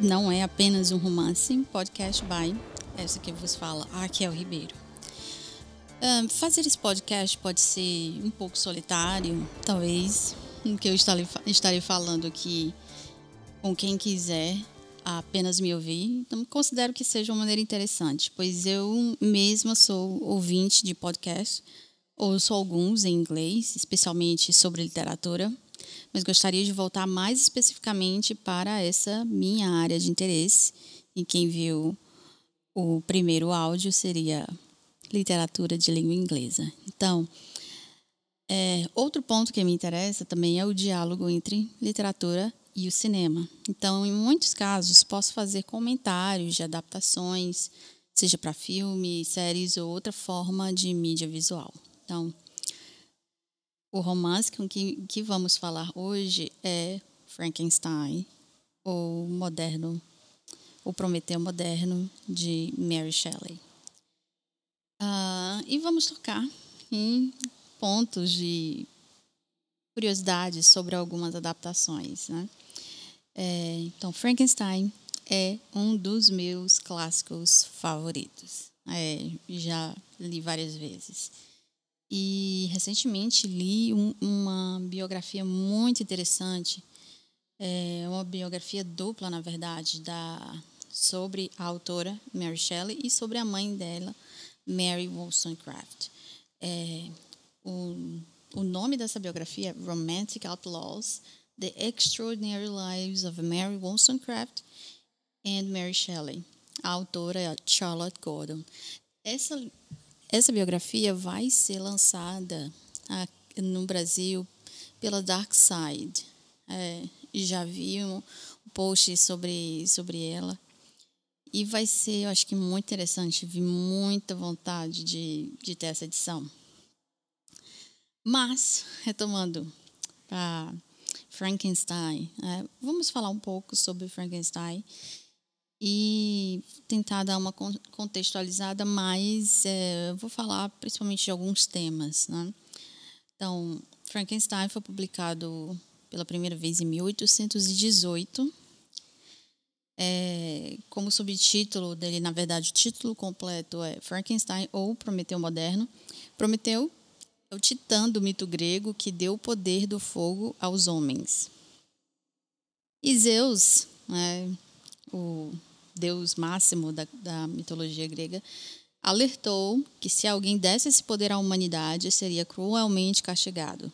não é apenas um romance, podcast by essa que vos fala, Raquel Ribeiro. Um, fazer esse podcast pode ser um pouco solitário, talvez, que eu estarei, estarei falando aqui com quem quiser apenas me ouvir. Então, considero que seja uma maneira interessante, pois eu mesma sou ouvinte de podcast, ouço alguns em inglês, especialmente sobre literatura, mas gostaria de voltar mais especificamente para essa minha área de interesse. E quem viu o primeiro áudio seria literatura de língua inglesa. Então, é, outro ponto que me interessa também é o diálogo entre literatura e o cinema. Então, em muitos casos, posso fazer comentários de adaptações, seja para filme, séries ou outra forma de mídia visual. Então, o romance com que, que vamos falar hoje é Frankenstein, ou moderno, o Prometeu Moderno, de Mary Shelley. Uh, e vamos tocar em pontos de curiosidades sobre algumas adaptações. Né? É, então, Frankenstein é um dos meus clássicos favoritos. É, já li várias vezes. E recentemente li um, uma biografia muito interessante, é, uma biografia dupla, na verdade, da, sobre a autora Mary Shelley e sobre a mãe dela, Mary Wollstonecraft. É, o, o nome dessa biografia é Romantic Outlaws, The Extraordinary Lives of Mary Wollstonecraft and Mary Shelley. A autora é Charlotte Gordon. Essa, essa biografia vai ser lançada no Brasil pela Dark Side. É, já vi um post sobre, sobre ela. E vai ser, eu acho que muito interessante. Vi muita vontade de, de ter essa edição. Mas, retomando para Frankenstein, é, vamos falar um pouco sobre Frankenstein e tentar dar uma contextualizada, mas é, vou falar principalmente de alguns temas. Né? Então, Frankenstein foi publicado pela primeira vez em 1818. É, como subtítulo dele, na verdade, o título completo é Frankenstein ou Prometeu Moderno. Prometeu é o titã do mito grego que deu o poder do fogo aos homens. E Zeus, né, o deus máximo da, da mitologia grega, alertou que se alguém desse esse poder à humanidade, seria cruelmente castigado.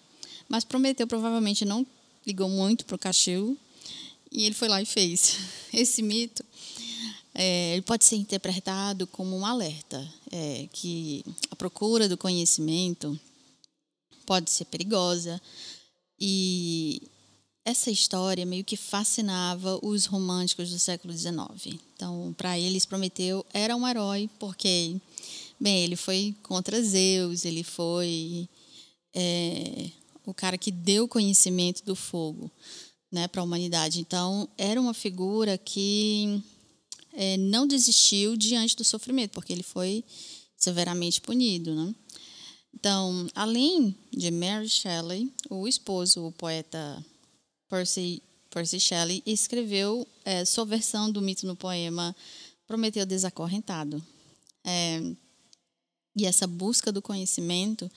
Mas Prometeu provavelmente não ligou muito para o castigo e ele foi lá e fez. Esse mito é, ele pode ser interpretado como um alerta, é, que a procura do conhecimento pode ser perigosa. E essa história meio que fascinava os românticos do século XIX. Então, para eles, Prometeu era um herói porque, bem, ele foi contra Zeus, ele foi é, o cara que deu conhecimento do fogo né, para a humanidade. Então, era uma figura que é, não desistiu diante do sofrimento, porque ele foi severamente punido. Né? Então, além de Mary Shelley, o esposo, o poeta Percy, Percy Shelley, escreveu é, sua versão do mito no poema Prometeu Desacorrentado. É, e essa busca do conhecimento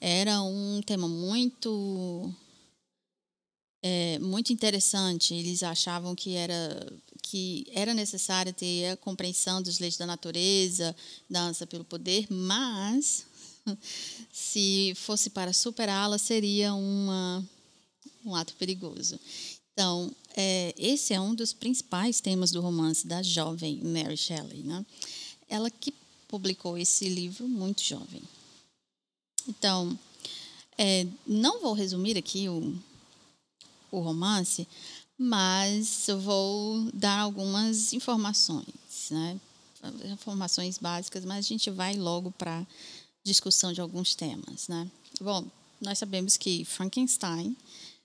era um tema muito é, muito interessante. Eles achavam que era que era necessário ter a compreensão das leis da natureza, dança pelo poder, mas se fosse para superá-la, seria uma, um ato perigoso. Então, é, esse é um dos principais temas do romance da jovem Mary Shelley. Né? Ela que publicou esse livro muito jovem. Então, é, não vou resumir aqui o, o romance, mas eu vou dar algumas informações, né? informações básicas, mas a gente vai logo para discussão de alguns temas, né? Bom, nós sabemos que Frankenstein,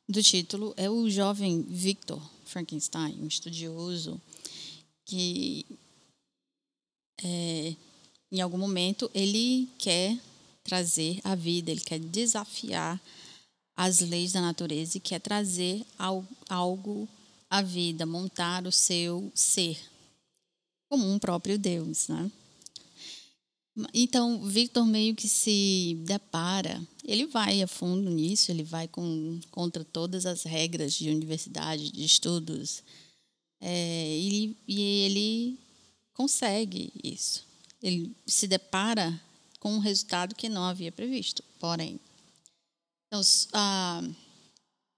do título, é o jovem Victor Frankenstein, um estudioso que, é, em algum momento, ele quer trazer a vida, ele quer desafiar as leis da natureza e quer trazer algo a vida, montar o seu ser como um próprio Deus, né? Então, Victor meio que se depara, ele vai a fundo nisso, ele vai com, contra todas as regras de universidade, de estudos, é, e, e ele consegue isso. Ele se depara com um resultado que não havia previsto, porém. Então, a,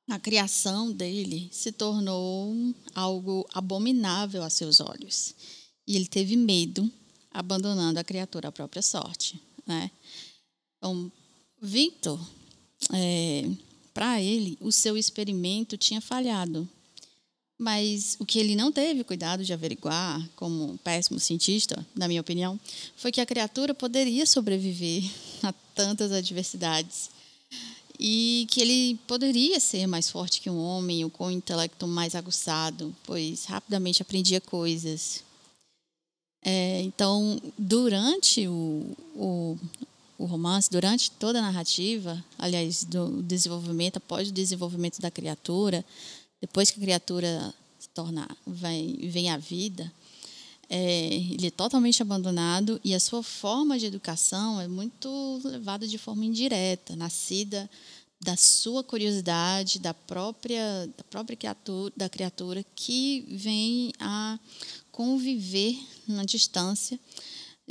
a criação dele se tornou algo abominável a seus olhos. E ele teve medo abandonando a criatura à própria sorte. Né? Então, Victor, é, para ele, o seu experimento tinha falhado. Mas o que ele não teve cuidado de averiguar, como um péssimo cientista, na minha opinião, foi que a criatura poderia sobreviver a tantas adversidades e que ele poderia ser mais forte que um homem ou com um intelecto mais aguçado, pois rapidamente aprendia coisas é, então, durante o, o, o, romance, durante toda a narrativa, aliás, do desenvolvimento, após o desenvolvimento da criatura, depois que a criatura se torna, vem, vem à vida, é, ele é totalmente abandonado e a sua forma de educação é muito levada de forma indireta, nascida da sua curiosidade, da própria, da própria criatura, da criatura que vem a conviver na distância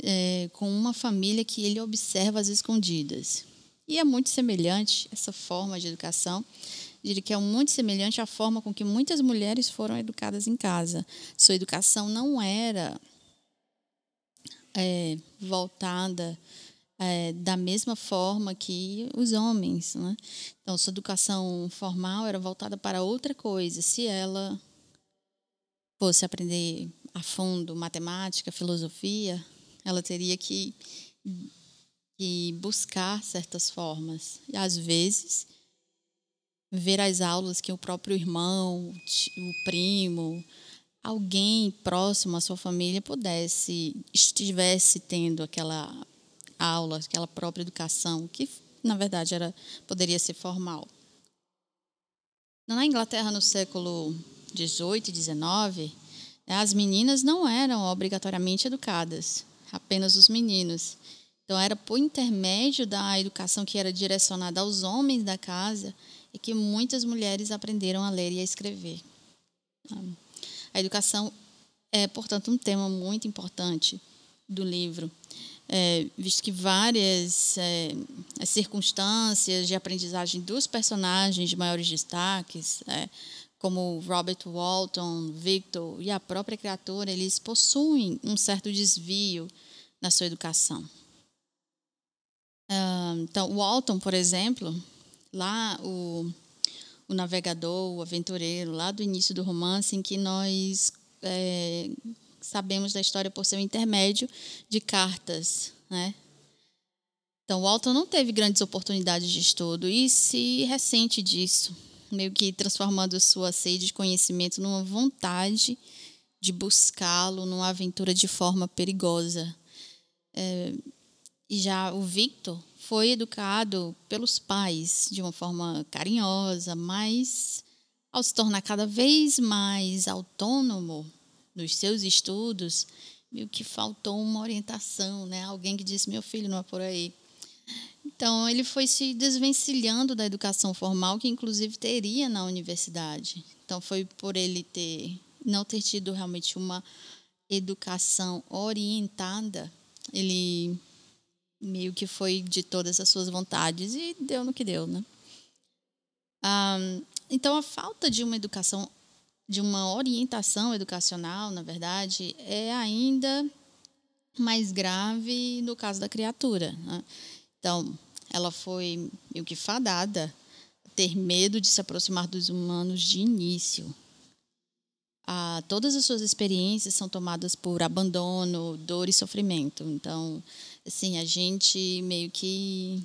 é, com uma família que ele observa às escondidas. E é muito semelhante essa forma de educação, diria que é muito semelhante à forma com que muitas mulheres foram educadas em casa. Sua educação não era é, voltada é, da mesma forma que os homens. Né? Então, sua educação formal era voltada para outra coisa. Se ela fosse aprender a fundo matemática, filosofia, ela teria que, que buscar certas formas. E, às vezes, ver as aulas que o próprio irmão, o primo, alguém próximo à sua família pudesse, estivesse tendo aquela aula, aquela própria educação, que na verdade era poderia ser formal. Na Inglaterra, no século XVIII e XIX, as meninas não eram obrigatoriamente educadas, apenas os meninos. Então, era por intermédio da educação que era direcionada aos homens da casa e que muitas mulheres aprenderam a ler e a escrever. A educação é, portanto, um tema muito importante do livro, é, visto que várias é, circunstâncias de aprendizagem dos personagens de maiores destaques, é, como Robert Walton, Victor e a própria criatura, eles possuem um certo desvio na sua educação. Então, Walton, por exemplo, lá o, o navegador, o aventureiro, lá do início do romance, em que nós é, sabemos da história por ser um intermédio de cartas, né? Então, Walton não teve grandes oportunidades de estudo e se ressente disso meio que transformando sua sede de conhecimento numa vontade de buscá-lo numa aventura de forma perigosa. É, e já o Victor foi educado pelos pais de uma forma carinhosa, mas ao se tornar cada vez mais autônomo nos seus estudos, meio que faltou uma orientação, né? Alguém que disse: "Meu filho, não é por aí". Então, ele foi se desvencilhando da educação formal, que inclusive teria na universidade. Então, foi por ele ter não ter tido realmente uma educação orientada, ele meio que foi de todas as suas vontades e deu no que deu, né? então, a falta de uma educação, de uma orientação educacional, na verdade, é ainda mais grave no caso da criatura. Né? Então, ela foi meio que fadada a ter medo de se aproximar dos humanos de início. Ah, todas as suas experiências são tomadas por abandono, dor e sofrimento. Então, assim, a gente meio que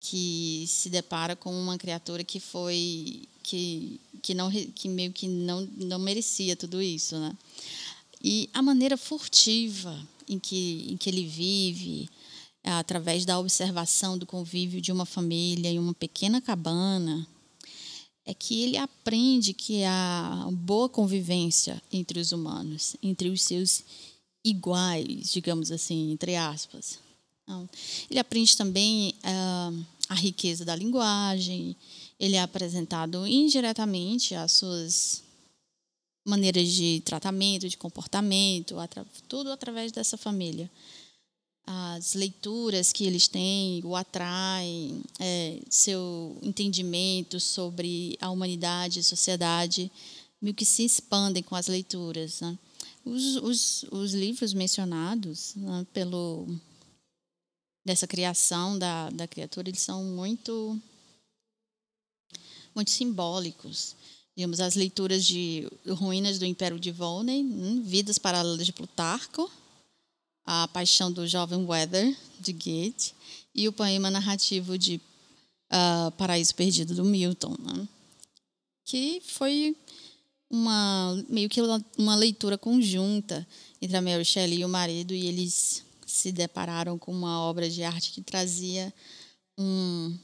que se depara com uma criatura que foi que, que não que meio que não não merecia tudo isso, né? E a maneira furtiva em que em que ele vive, através da observação do convívio de uma família em uma pequena cabana, é que ele aprende que há boa convivência entre os humanos, entre os seus iguais, digamos assim, entre aspas. Então, ele aprende também uh, a riqueza da linguagem, ele é apresentado indiretamente às suas maneiras de tratamento, de comportamento, tudo através dessa família. As leituras que eles têm o atraem, é, seu entendimento sobre a humanidade, a sociedade, meio que se expandem com as leituras. Né? Os, os, os, livros mencionados né, pelo dessa criação da, da criatura, eles são muito muito simbólicos Vimos as leituras de Ruínas do Império de Volney, hum, Vidas Paralelas de Plutarco, A Paixão do Jovem Weather, de Goethe, e o poema narrativo de uh, Paraíso Perdido, do Milton, né? que foi uma meio que uma leitura conjunta entre a Mary Shelley e o marido, e eles se depararam com uma obra de arte que trazia um,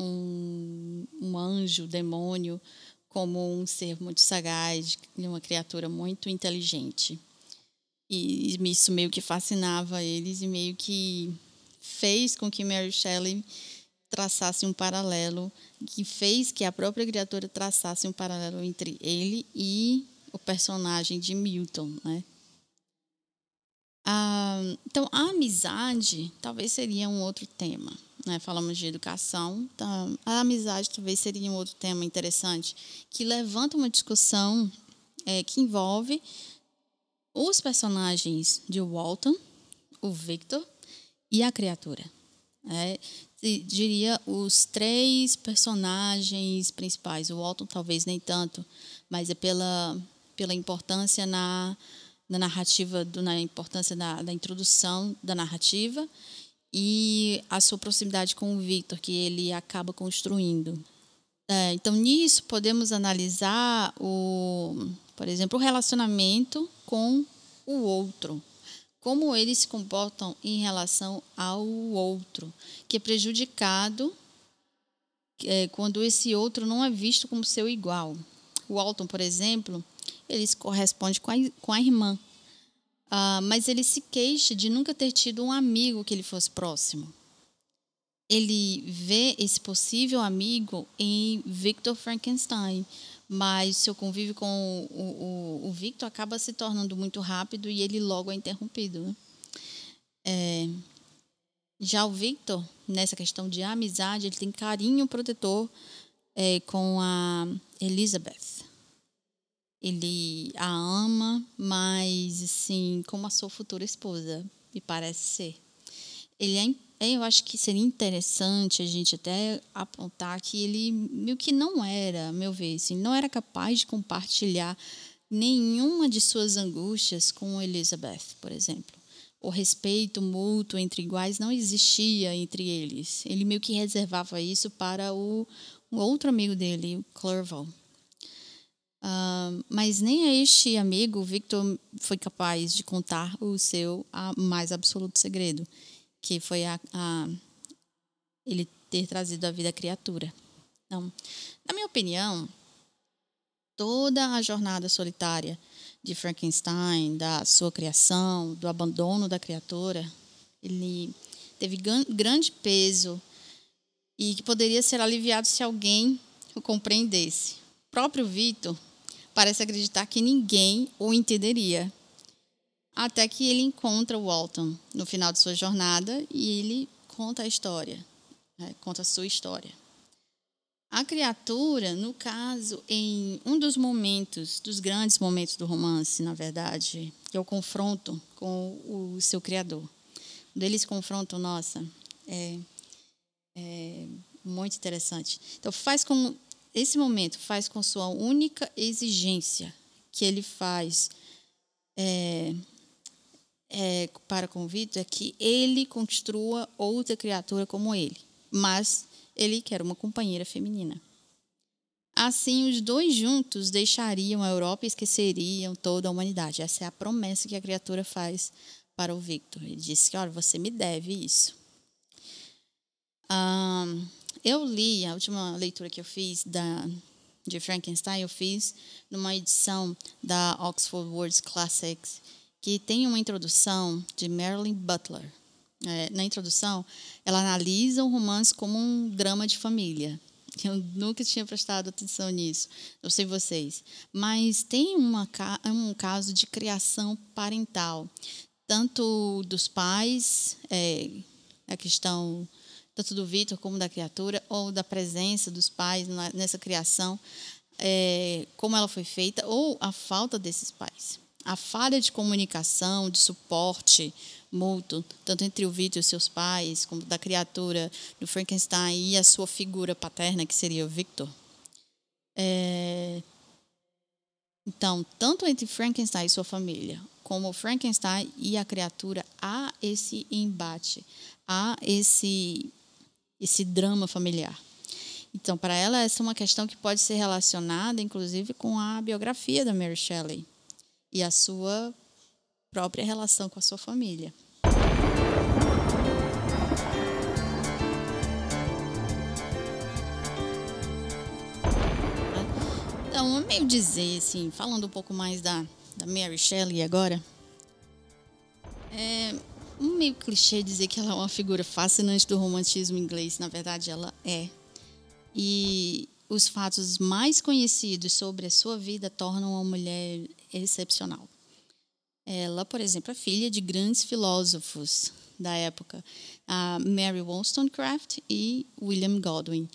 um, um anjo, demônio, como um ser muito sagaz, uma criatura muito inteligente. E isso meio que fascinava eles e meio que fez com que Mary Shelley traçasse um paralelo, que fez que a própria criatura traçasse um paralelo entre ele e o personagem de Milton, né? Ah, então, a amizade talvez seria um outro tema né, falamos de educação, então, a amizade talvez seria um outro tema interessante, que levanta uma discussão é, que envolve os personagens de Walton, o Victor e a criatura. É, diria os três personagens principais. O Walton talvez nem tanto, mas é pela, pela importância na, na narrativa, do, na importância da, da introdução da narrativa e a sua proximidade com o Victor, que ele acaba construindo. É, então, nisso, podemos analisar, o, por exemplo, o relacionamento com o outro. Como eles se comportam em relação ao outro, que é prejudicado é, quando esse outro não é visto como seu igual. O Alton, por exemplo, ele se corresponde com a, com a irmã. Uh, mas ele se queixa de nunca ter tido um amigo que ele fosse próximo. Ele vê esse possível amigo em Victor Frankenstein, mas seu convívio com o, o, o Victor acaba se tornando muito rápido e ele logo é interrompido. Né? É, já o Victor, nessa questão de amizade, ele tem carinho protetor é, com a Elizabeth ele a ama, mas assim, como a sua futura esposa, me parece ser. Ele é, eu acho que seria interessante a gente até apontar que ele meio que não era, meu ver, assim, não era capaz de compartilhar nenhuma de suas angústias com Elizabeth, por exemplo. O respeito mútuo entre iguais não existia entre eles. Ele meio que reservava isso para o, o outro amigo dele, o Clerval. Uh, mas nem a este amigo Victor foi capaz de contar o seu mais absoluto segredo, que foi a, a, ele ter trazido a vida à criatura. Então, na minha opinião, toda a jornada solitária de Frankenstein, da sua criação, do abandono da criatura, ele teve grande peso e que poderia ser aliviado se alguém o compreendesse. O próprio Victor parece acreditar que ninguém o entenderia. Até que ele encontra o Walton no final de sua jornada e ele conta a história, né? conta a sua história. A criatura, no caso, em um dos momentos, dos grandes momentos do romance, na verdade, que é o confronto com o seu criador. Quando eles confrontam, nossa, é, é muito interessante. Então, faz como esse momento faz com sua única exigência que ele faz é, é, para com Vitor é que ele construa outra criatura como ele, mas ele quer uma companheira feminina. Assim, os dois juntos deixariam a Europa e esqueceriam toda a humanidade. Essa é a promessa que a criatura faz para o Victor. Ele disse que, olha, você me deve isso. Um, eu li, a última leitura que eu fiz da, de Frankenstein eu fiz numa edição da Oxford Words Classics, que tem uma introdução de Marilyn Butler. É, na introdução, ela analisa o romance como um drama de família. Eu nunca tinha prestado atenção nisso, não sei vocês. Mas tem uma, um caso de criação parental, tanto dos pais, é, a questão tanto do Vitor como da criatura, ou da presença dos pais nessa criação, é, como ela foi feita, ou a falta desses pais. A falha de comunicação, de suporte mútuo, tanto entre o Vitor e seus pais, como da criatura do Frankenstein e a sua figura paterna, que seria o Victor. É, então, tanto entre Frankenstein e sua família, como Frankenstein e a criatura, há esse embate, há esse esse drama familiar. Então, para ela, essa é uma questão que pode ser relacionada, inclusive, com a biografia da Mary Shelley e a sua própria relação com a sua família. Então, meio dizer, assim, falando um pouco mais da, da Mary Shelley agora, é, um meio clichê dizer que ela é uma figura fascinante do romantismo inglês. Na verdade, ela é. E os fatos mais conhecidos sobre a sua vida tornam uma mulher excepcional. Ela, por exemplo, é filha de grandes filósofos da época, a Mary Wollstonecraft e William Godwin.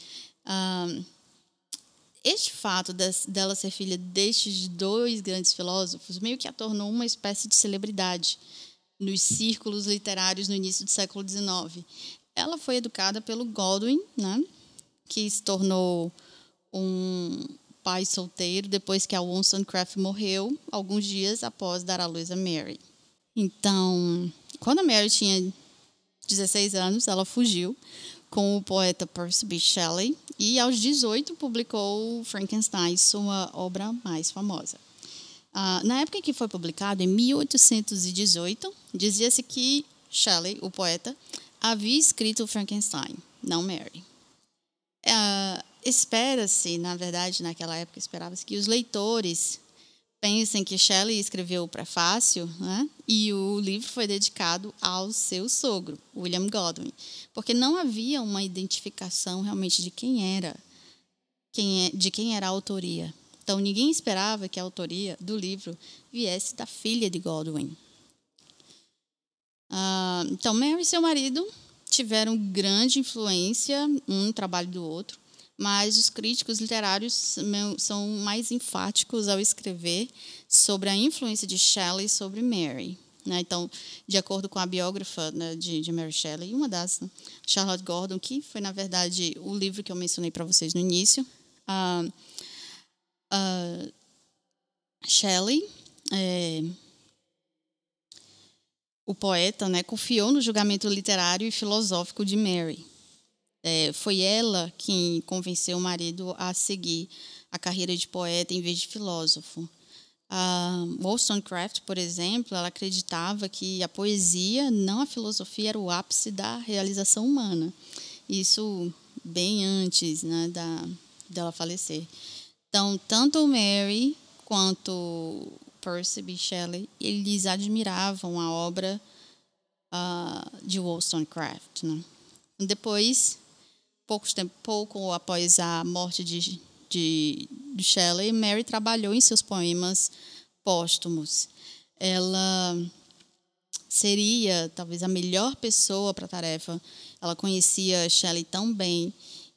este fato dela ser filha destes dois grandes filósofos meio que a tornou uma espécie de celebridade nos círculos literários no início do século XIX. Ela foi educada pelo Godwin, né, que se tornou um pai solteiro depois que a Wollstonecraft morreu, alguns dias após dar à luz a Mary. Então, quando a Mary tinha 16 anos, ela fugiu com o poeta Percy B. Shelley e aos 18 publicou Frankenstein, sua obra mais famosa. Ah, na época em que foi publicado, em 1818, dizia-se que Shelley, o poeta, havia escrito Frankenstein, não Mary. Ah, Espera-se, na verdade, naquela época, esperava-se que os leitores pensem que Shelley escreveu o prefácio né? e o livro foi dedicado ao seu sogro, William Godwin, porque não havia uma identificação realmente de quem era, quem é, de quem era a autoria. Então, ninguém esperava que a autoria do livro viesse da filha de Godwin. Ah, então, Mary e seu marido tiveram grande influência um trabalho do outro, mas os críticos literários são mais enfáticos ao escrever sobre a influência de Shelley sobre Mary. Né? Então, de acordo com a biógrafa né, de, de, Mary Shelley, uma das, né, Charlotte Gordon, que foi, na verdade, o livro que eu mencionei para vocês no início, uh, uh, Shelley, é, o poeta, né, confiou no julgamento literário e filosófico de Mary. É, foi ela quem convenceu o marido a seguir a carreira de poeta em vez de filósofo. A Wollstonecraft, por exemplo, ela acreditava que a poesia, não a filosofia, era o ápice da realização humana. Isso bem antes né, da, dela falecer. Então, tanto Mary quanto Percy. Shelley, eles admiravam a obra uh, de Wollstonecraft. Né? Depois, poucos tempo, pouco após a morte de, de, de Shelley, Mary trabalhou em seus poemas póstumos. Ela seria talvez a melhor pessoa para a tarefa. Ela conhecia Shelley tão bem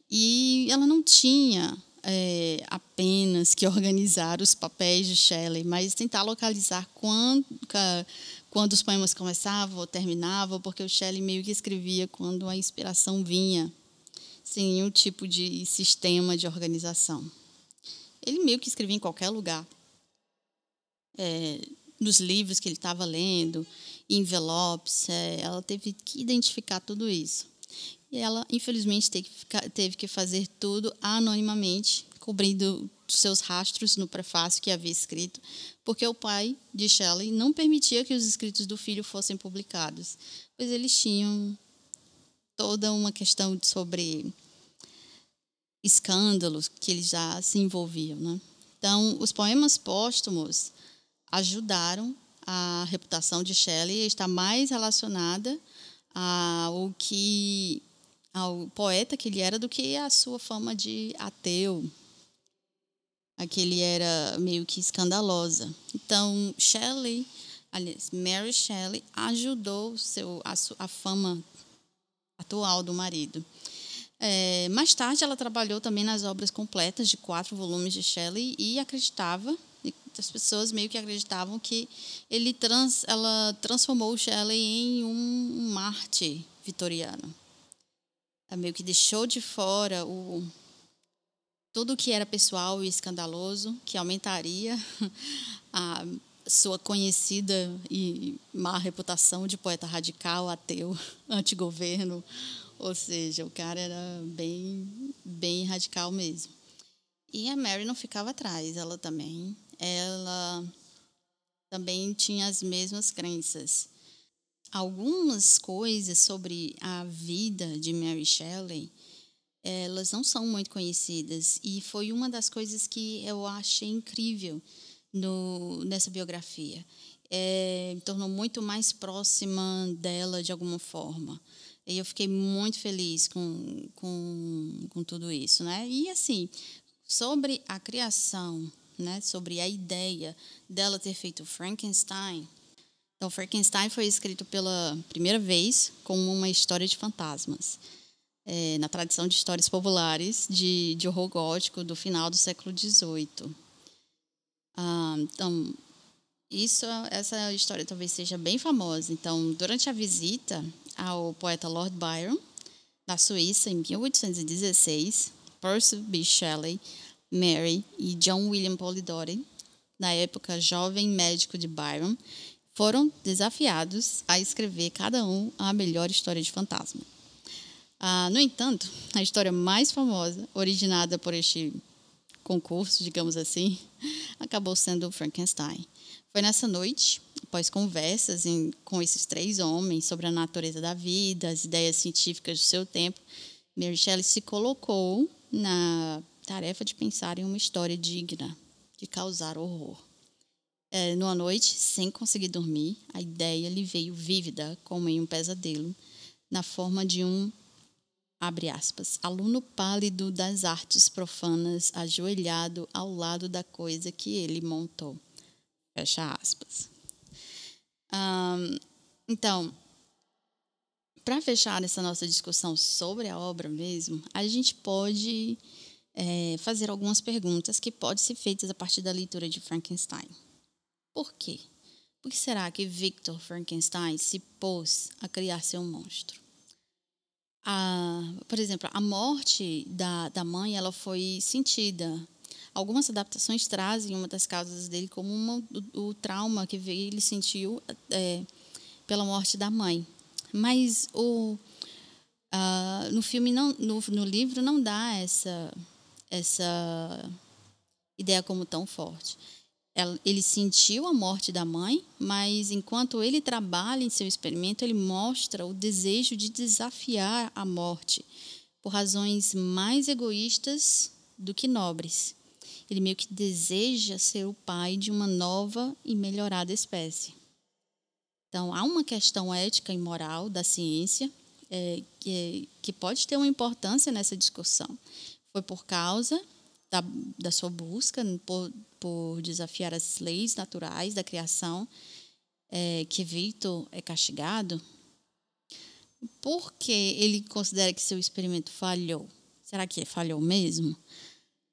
e ela não tinha é, apenas que organizar os papéis de Shelley, mas tentar localizar quando, quando os poemas começavam ou terminavam, porque o Shelley meio que escrevia quando a inspiração vinha, sem nenhum tipo de sistema de organização. Ele meio que escrevia em qualquer lugar. É, nos livros que ele estava lendo, envelopes, é, ela teve que identificar tudo isso. E ela, infelizmente, teve que, teve que fazer tudo anonimamente, cobrindo seus rastros no prefácio que havia escrito, porque o pai de Shelley não permitia que os escritos do filho fossem publicados, pois eles tinham toda uma questão sobre escândalos que eles já se envolviam. Né? Então, os poemas póstumos ajudaram a reputação de Shelley a estar mais relacionada ao que ao poeta que ele era do que a sua fama de ateu, a que ele era meio que escandalosa. Então, Shelley, aliás, Mary Shelley ajudou seu a, a fama atual do marido. É, mais tarde, ela trabalhou também nas obras completas de quatro volumes de Shelley e acreditava, as pessoas meio que acreditavam que ele trans, ela transformou Shelley em um Marte vitoriano meio que deixou de fora o tudo que era pessoal e escandaloso, que aumentaria a sua conhecida e má reputação de poeta radical, ateu, antigoverno. Ou seja, o cara era bem, bem radical mesmo. E a Mary não ficava atrás, ela também. Ela também tinha as mesmas crenças algumas coisas sobre a vida de Mary Shelley, elas não são muito conhecidas e foi uma das coisas que eu achei incrível no, nessa biografia. É, me tornou muito mais próxima dela de alguma forma. E eu fiquei muito feliz com, com, com tudo isso. Né? E, assim, sobre a criação, né, sobre a ideia dela ter feito Frankenstein, então, Frankenstein foi escrito pela primeira vez como uma história de fantasmas, é, na tradição de histórias populares de, de horror gótico do final do século XVIII. Ah, então, isso, essa história talvez seja bem famosa. Então, durante a visita ao poeta Lord Byron, na Suíça, em 1816, Percy B. Shelley, Mary e John William Polidori, na época jovem médico de Byron, foram desafiados a escrever cada um a melhor história de fantasma. Ah, no entanto, a história mais famosa, originada por este concurso, digamos assim, acabou sendo Frankenstein. Foi nessa noite, após conversas em, com esses três homens sobre a natureza da vida, as ideias científicas do seu tempo, Mary Shelley se colocou na tarefa de pensar em uma história digna de causar horror é, numa noite, sem conseguir dormir, a ideia lhe veio vívida, como em um pesadelo, na forma de um, abre aspas, aluno pálido das artes profanas, ajoelhado ao lado da coisa que ele montou. Fecha aspas. Um, então, para fechar essa nossa discussão sobre a obra mesmo, a gente pode é, fazer algumas perguntas que podem ser feitas a partir da leitura de Frankenstein. Por quê? Por que será que Victor Frankenstein se pôs a criar seu monstro? A, por exemplo, a morte da, da mãe ela foi sentida. Algumas adaptações trazem uma das causas dele como uma, o, o trauma que ele sentiu é, pela morte da mãe. Mas o, no filme, não, no, no livro, não dá essa, essa ideia como tão forte ele sentiu a morte da mãe, mas enquanto ele trabalha em seu experimento, ele mostra o desejo de desafiar a morte por razões mais egoístas do que nobres. Ele meio que deseja ser o pai de uma nova e melhorada espécie. Então, há uma questão ética e moral da ciência é, que, que pode ter uma importância nessa discussão. Foi por causa da, da sua busca por, por desafiar as leis naturais da criação, é, que Victor é castigado, porque ele considera que seu experimento falhou? Será que falhou mesmo?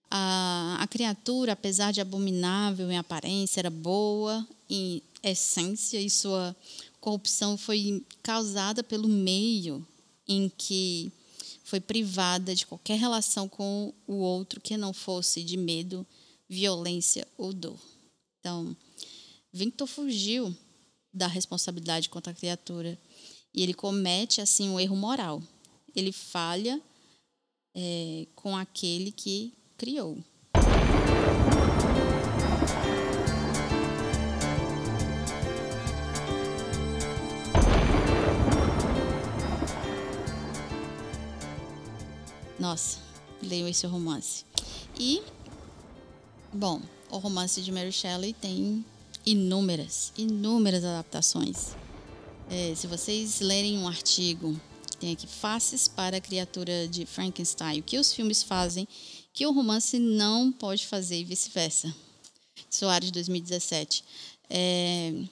A, a criatura, apesar de abominável em aparência, era boa em essência e sua corrupção foi causada pelo meio em que foi privada de qualquer relação com o outro que não fosse de medo violência ou dor. Então, Victor fugiu da responsabilidade contra a criatura e ele comete assim um erro moral. Ele falha é, com aquele que criou. Nossa, leiam esse romance. E, bom, o romance de Mary Shelley tem inúmeras, inúmeras adaptações. É, se vocês lerem um artigo, tem aqui Faces para a Criatura de Frankenstein, o que os filmes fazem que o romance não pode fazer e vice-versa. Soares de 2017. É,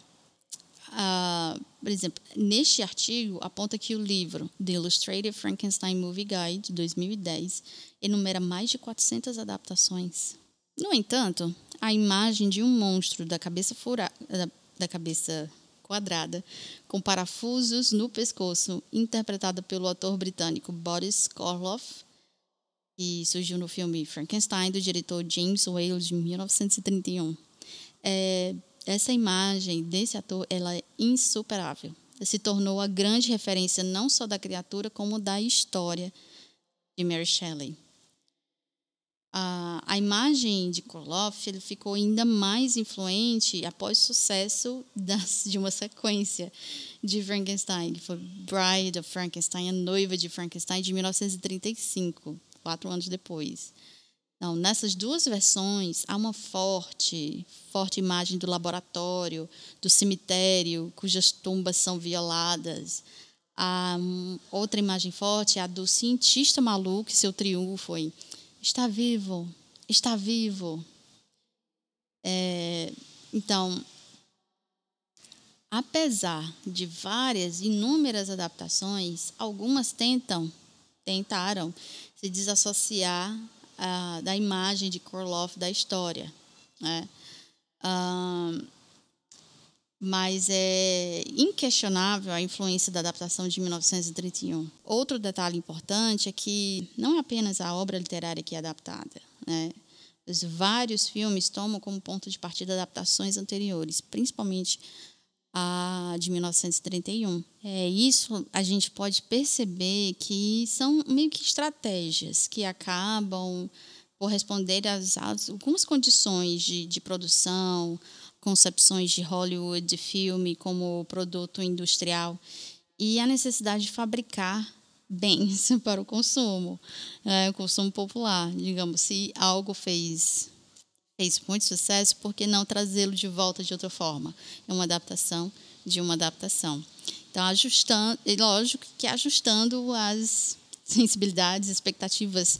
a, por exemplo, neste artigo aponta que o livro The Illustrated Frankenstein Movie Guide, de 2010, enumera mais de 400 adaptações. No entanto, a imagem de um monstro da cabeça furada, da, da cabeça quadrada, com parafusos no pescoço, interpretada pelo ator britânico Boris Karloff, que surgiu no filme Frankenstein, do diretor James Whale, de 1931. É, essa imagem desse ator ela é insuperável. Se tornou a grande referência não só da criatura, como da história de Mary Shelley a, a imagem de Koloff ele ficou ainda mais influente após o sucesso das, de uma sequência de Frankenstein, que foi Bride of Frankenstein, a noiva de Frankenstein, de 1935, quatro anos depois. Então, nessas duas versões, há uma forte, forte imagem do laboratório, do cemitério, cujas tumbas são violadas. A outra imagem forte é a do cientista maluco, seu triunfo em está vivo, está vivo. É, então, apesar de várias, inúmeras adaptações, algumas tentam, tentaram se desassociar da imagem de Korloff da história. Né? Mas é inquestionável a influência da adaptação de 1931. Outro detalhe importante é que não é apenas a obra literária que é adaptada, né? Os vários filmes tomam como ponto de partida adaptações anteriores, principalmente a de 1931. É isso a gente pode perceber que são meio que estratégias que acabam por responder às, às algumas condições de, de produção, concepções de Hollywood, de filme como produto industrial e a necessidade de fabricar bens para o consumo, é, o consumo popular. Digamos, se algo fez fez muito sucesso, por que não trazê-lo de volta de outra forma? É uma adaptação de uma adaptação. Então, ajustando, e lógico que ajustando as sensibilidades, expectativas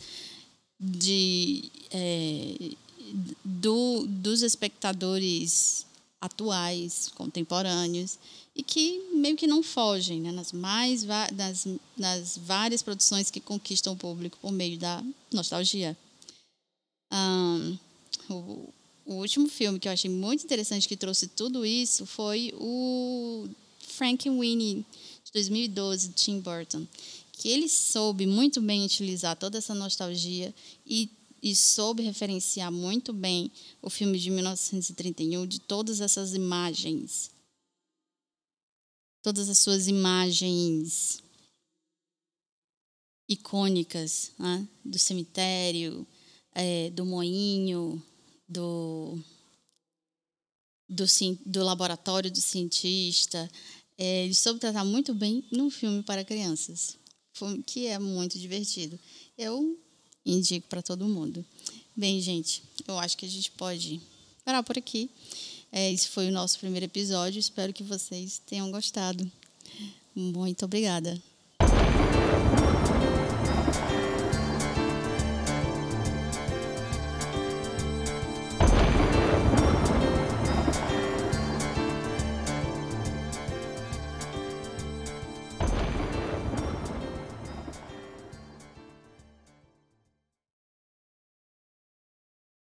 de é, do, dos espectadores atuais, contemporâneos, e que meio que não fogem né, nas, mais, nas, nas várias produções que conquistam o público por meio da nostalgia. Um, o, o último filme que eu achei muito interessante que trouxe tudo isso foi o Frank Winnie, de 2012, de Tim Burton, que ele soube muito bem utilizar toda essa nostalgia e e soube referenciar muito bem o filme de 1931 de todas essas imagens. Todas as suas imagens icônicas né? do cemitério, é, do moinho, do, do, do laboratório do cientista. É, ele soube tratar muito bem num filme para crianças, que é muito divertido. Eu indico para todo mundo. Bem, gente, eu acho que a gente pode parar por aqui. É, esse foi o nosso primeiro episódio. Espero que vocês tenham gostado. Muito obrigada.